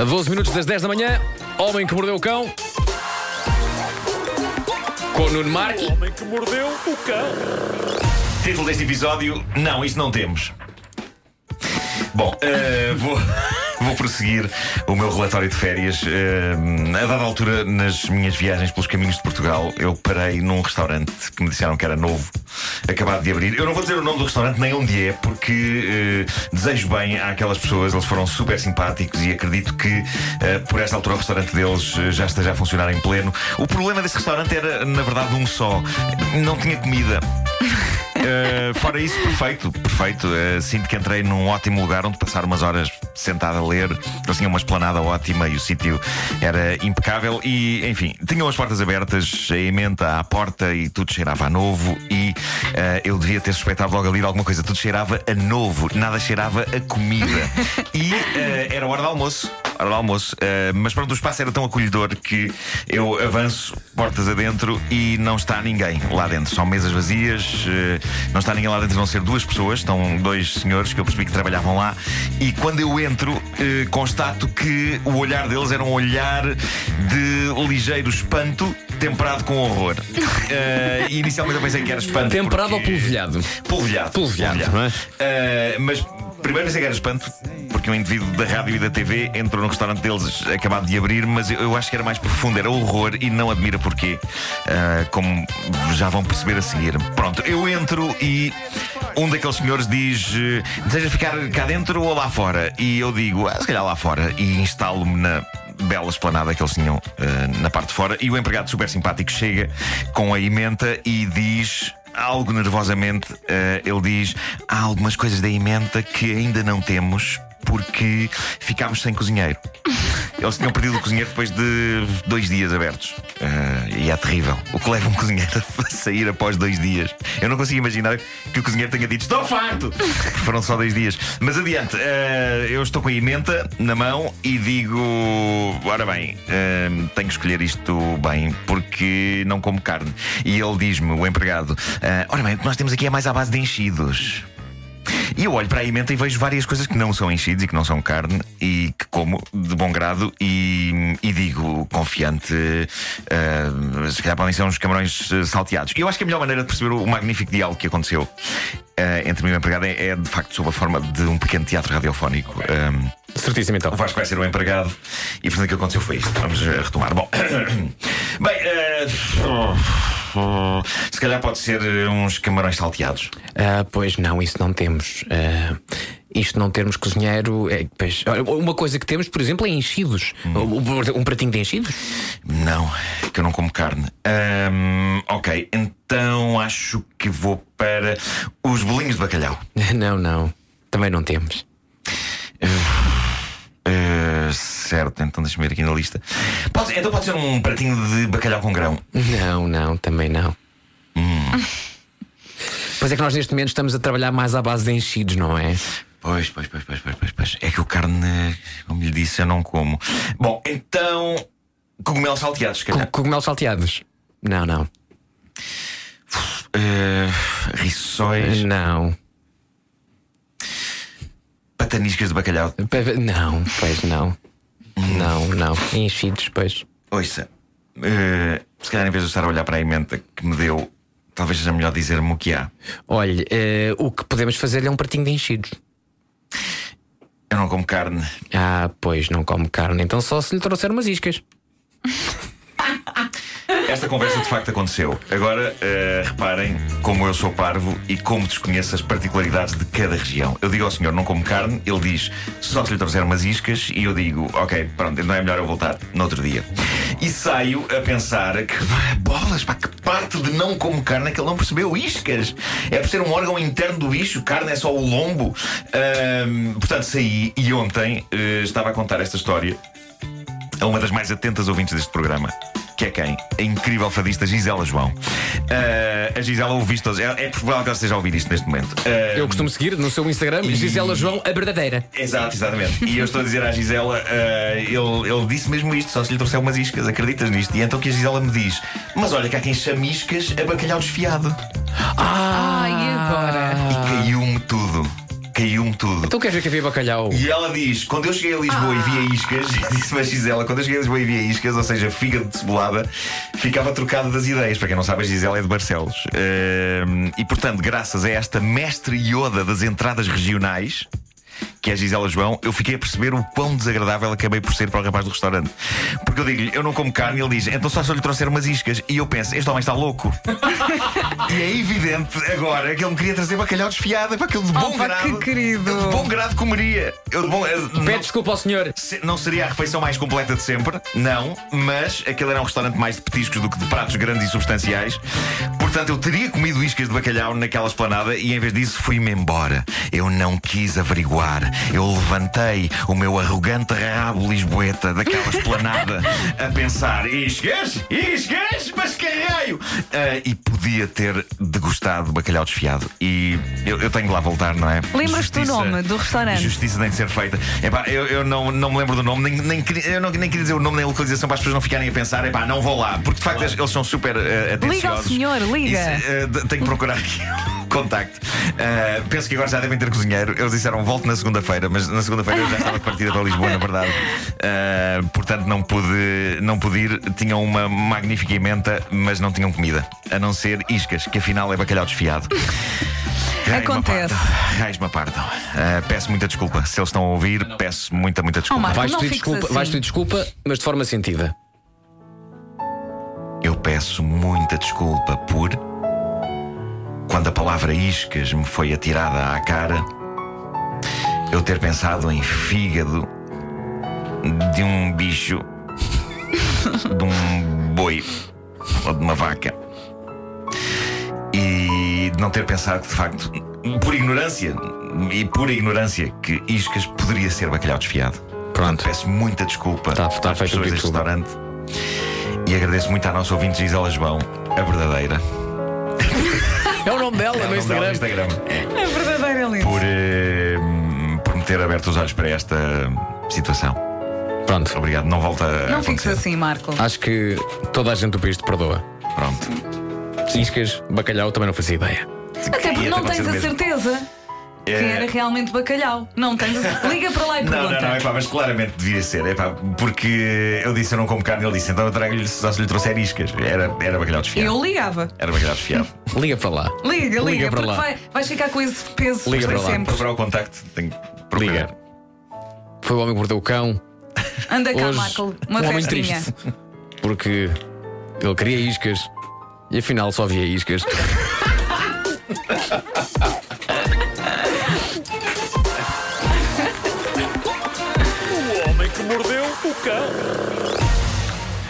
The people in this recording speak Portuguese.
A 12 minutos das 10 da manhã, Homem que Mordeu o Cão. Com o Nuno Marques. homem que mordeu o cão. Título deste episódio: Não, isso não temos. Bom, eh, vou, vou prosseguir o meu relatório de férias. Eh, a dada altura, nas minhas viagens pelos caminhos de Portugal, eu parei num restaurante que me disseram que era novo, acabado de abrir. Eu não vou dizer o nome do restaurante nem onde é, porque eh, desejo bem àquelas pessoas, eles foram super simpáticos e acredito que eh, por esta altura o restaurante deles eh, já esteja a funcionar em pleno. O problema desse restaurante era, na verdade, um só: não tinha comida. Uh, fora isso, perfeito, perfeito. Uh, sinto que entrei num ótimo lugar onde passar umas horas sentado a ler. Eles tinham uma esplanada ótima e o sítio era impecável. E, enfim, tinham as portas abertas, a emenda à porta e tudo cheirava a novo. E uh, eu devia ter suspeitado logo ali alguma coisa. Tudo cheirava a novo, nada cheirava a comida. E era hora de almoço. Hora de almoço. mas pronto, o espaço era tão acolhedor que eu avanço portas adentro e não está ninguém lá dentro. São mesas vazias. Não está ninguém lá dentro, vão ser duas pessoas, estão dois senhores que eu percebi que trabalhavam lá. E quando eu entro, eh, constato que o olhar deles era um olhar de ligeiro espanto temperado com horror. Uh, inicialmente eu pensei que era espanto. Temperado porque... ou polvilhado? Polvilhado. Polvilhado, polvilhado. não é? Uh, mas primeiro pensei que era espanto, porque um indivíduo da rádio e da TV entrou no restaurante deles acabado de abrir, mas eu, eu acho que era mais profundo, era horror e não admira porquê, uh, como já vão perceber a seguir. Pronto, eu entro e um daqueles senhores diz: deseja ficar cá dentro ou lá fora? E eu digo: ah, se calhar lá fora, e instalo-me na bela esplanada que eles tinham uh, na parte de fora. E o empregado super simpático chega com a emenda e diz algo nervosamente, uh, ele diz: há algumas coisas da emenda que ainda não temos porque ficámos sem cozinheiro. Eles tinham perdido o cozinheiro depois de dois dias abertos. Uh, e é terrível. O que leva um cozinheiro a sair após dois dias. Eu não consigo imaginar que o cozinheiro tenha dito: Estou farto! Foram só dois dias. Mas adiante, uh, eu estou com a emenda na mão e digo: Ora bem, uh, tenho que escolher isto bem porque não como carne. E ele diz-me, o empregado: Ora bem, o que nós temos aqui é mais à base de enchidos. E eu olho para a emenda e vejo várias coisas que não são enchidos e que não são carne e que como de bom grado e, e digo confiante, uh, se calhar podem ser uns camarões salteados. E eu acho que a melhor maneira de perceber o magnífico diálogo que aconteceu uh, entre mim e o empregado é, é, de facto sob a forma de um pequeno teatro radiofónico. Um, Certíssimo então. O Vasco vai ser o empregado e portanto o que aconteceu foi isto. Vamos retomar. Bom, bem. Uh, se calhar pode ser uns camarões salteados. Uh, pois não, isso não temos. Uh, isto não termos cozinheiro. É, pois, uma coisa que temos, por exemplo, é enchidos. Hum. Um, pratinho de enchidos? Não, que eu não como carne. Um, ok, então acho que vou para os bolinhos de bacalhau. Não, não. Também não temos. Uh, certo, então deixa-me ver aqui na lista. Pode, então pode ser um pratinho de bacalhau com grão? Não, não, também não. Hum. Pois é que nós neste momento estamos a trabalhar mais à base de enchidos, não é? Pois, pois, pois, pois, pois, pois. É que o carne, como lhe disse, eu não como. Bom, então. Cogumelos salteados, calhar. Cogumelos salteados? Não, não. Uh, rissóis? Não. Pataniscas de bacalhau? Não, pois não. Não, não. Enchidos, pois. Ouça, uh, se calhar em vez de estar a olhar para a emenda que me deu, talvez seja melhor dizer-me o que há. Olhe, uh, o que podemos fazer é um pratinho de enchidos. Eu não como carne. Ah, pois, não como carne. Então só se lhe trouxer umas iscas. Esta conversa de facto aconteceu. Agora, uh, reparem como eu sou parvo e como desconheço as particularidades de cada região. Eu digo ao senhor, não como carne, ele diz, só se lhe trouxer umas iscas, e eu digo, ok, pronto, não é melhor eu voltar no outro dia. E saio a pensar que, bolas, pá, que parte de não como carne é que ele não percebeu? Iscas! É por ser um órgão interno do bicho, carne é só o lombo. Uh, portanto, saí e ontem uh, estava a contar esta história a uma das mais atentas ouvintes deste programa que é quem? A incrível fadista Gisela João. Uh, a Gisela ouviu isto É, é provável que ela esteja a ouvir isto neste momento. Uh, eu costumo seguir no seu Instagram e... Gisela João, a verdadeira. Exato, exatamente. e eu estou a dizer à Gisela, uh, ele, ele disse mesmo isto, só se lhe trouxer umas iscas, acreditas nisto? E então que a Gisela me diz: Mas olha, que há quem chame iscas a bacalhau desfiado. Ah, e agora? E caiu-me tudo caiu-me tudo. Então queres ver que havia bacalhau? E ela diz: quando eu cheguei a Lisboa e via iscas, disse-me a Gisela, quando eu cheguei a Lisboa e via iscas, ou seja, fígado de cebolada, ficava trocado das ideias. Para quem não sabe, a Gisela é de Barcelos. Ehm, e portanto, graças a esta mestre ioda das entradas regionais. Que é a Gisela João, eu fiquei a perceber o quão desagradável acabei por ser para o rapaz do restaurante. Porque eu digo-lhe, eu não como carne, e ele diz, então só se eu lhe trouxer umas iscas. E eu penso, este homem está louco. e é evidente agora que ele me queria trazer bacalhau desfiado, para aquele de bom Opa, grado. que querido. Eu de bom grado comeria. Eu de bom, eh, não- Pede desculpa ao senhor. se- Não seria a refeição mais completa de sempre, não, mas aquele era um restaurante mais de petiscos do que de pratos grandes e substanciais. Portanto, eu teria comido iscas de bacalhau naquela esplanada e em vez disso fui-me embora. Eu não quis averiguar. Eu levantei o meu arrogante rabo lisboeta daquela esplanada a pensar: iscas? Iscas? Mas que raio! Ah, e podia ter degustado bacalhau desfiado. E eu, eu tenho de lá voltar, não é? Lembras-te do nome do restaurante? Justiça tem de ser feita. Epá, eu, eu não, não me lembro do nome, nem, nem, eu não, nem queria dizer o nome nem a localização para as pessoas não ficarem a pensar, epá, não vou lá, porque de facto eles, eles são super eh, atenciosos. Liga ao senhor, liga. Isso, de- tenho que procurar aqui contacto. Eh, penso que agora já devem ter cozinheiro. Eles disseram volte na segunda-feira, mas na segunda-feira eu já estava de partida para Lisboa, na verdade. Eh, portanto, não pude, não pude ir. Tinham uma magnífica emenda, mas não tinham comida. A não ser iscas, que afinal é bacalhau desfiado. Acontece. me apartam. Ah, peço muita desculpa. Se eles estão a ouvir, peço muita, muita desculpa. Oh, Marco. Vais pedir desculpa, assim. vais pedir desculpa, mas de forma sentida. Eu peço muita desculpa por. Quando a palavra iscas me foi atirada à cara, eu ter pensado em fígado de um bicho, de um boi ou de uma vaca. E não ter pensado que, de facto, por ignorância, e pura ignorância, que iscas poderia ser bacalhau desfiado. Pronto. Peço muita desculpa Tá- tá às pessoas deste pedido. restaurante e agradeço muito à nossa ouvinte Gisela João, a verdadeira. É o nome dela É o no nome dela Instagram. no Instagram. É, verdadeiro, é lindo. por, eh, por me ter aberto os olhos para esta situação. Pronto. Obrigado, não volta a Não fiques acontecer. assim, Marco. Acho que toda a gente do país te perdoa. Pronto. Iscas, bacalhau, também não fazia ideia. Até porque Ia ter não tens acontecido a mesmo. certeza que É. era realmente bacalhau. Não tens a... Liga para lá e Não, pergunta. não, não, é pá, mas claramente devia ser, é pá, porque eu disse eu não como carne, ele disse então eu trago-lhe só se lhe trouxer iscas. Era, era bacalhau desfiado. Eu ligava. Era bacalhau desfiado. Liga para lá. Liga, liga, Liga para porque lá. vai, vais ficar com esse peso Liga para para lá. sempre. Procurar o contacto, tenho que procurar. Liga. Foi o homem que mordeu o cão. Anda cá, Hoje, Marco, uma um homem festinha. triste. Porque ele queria iscas e afinal só havia iscas. O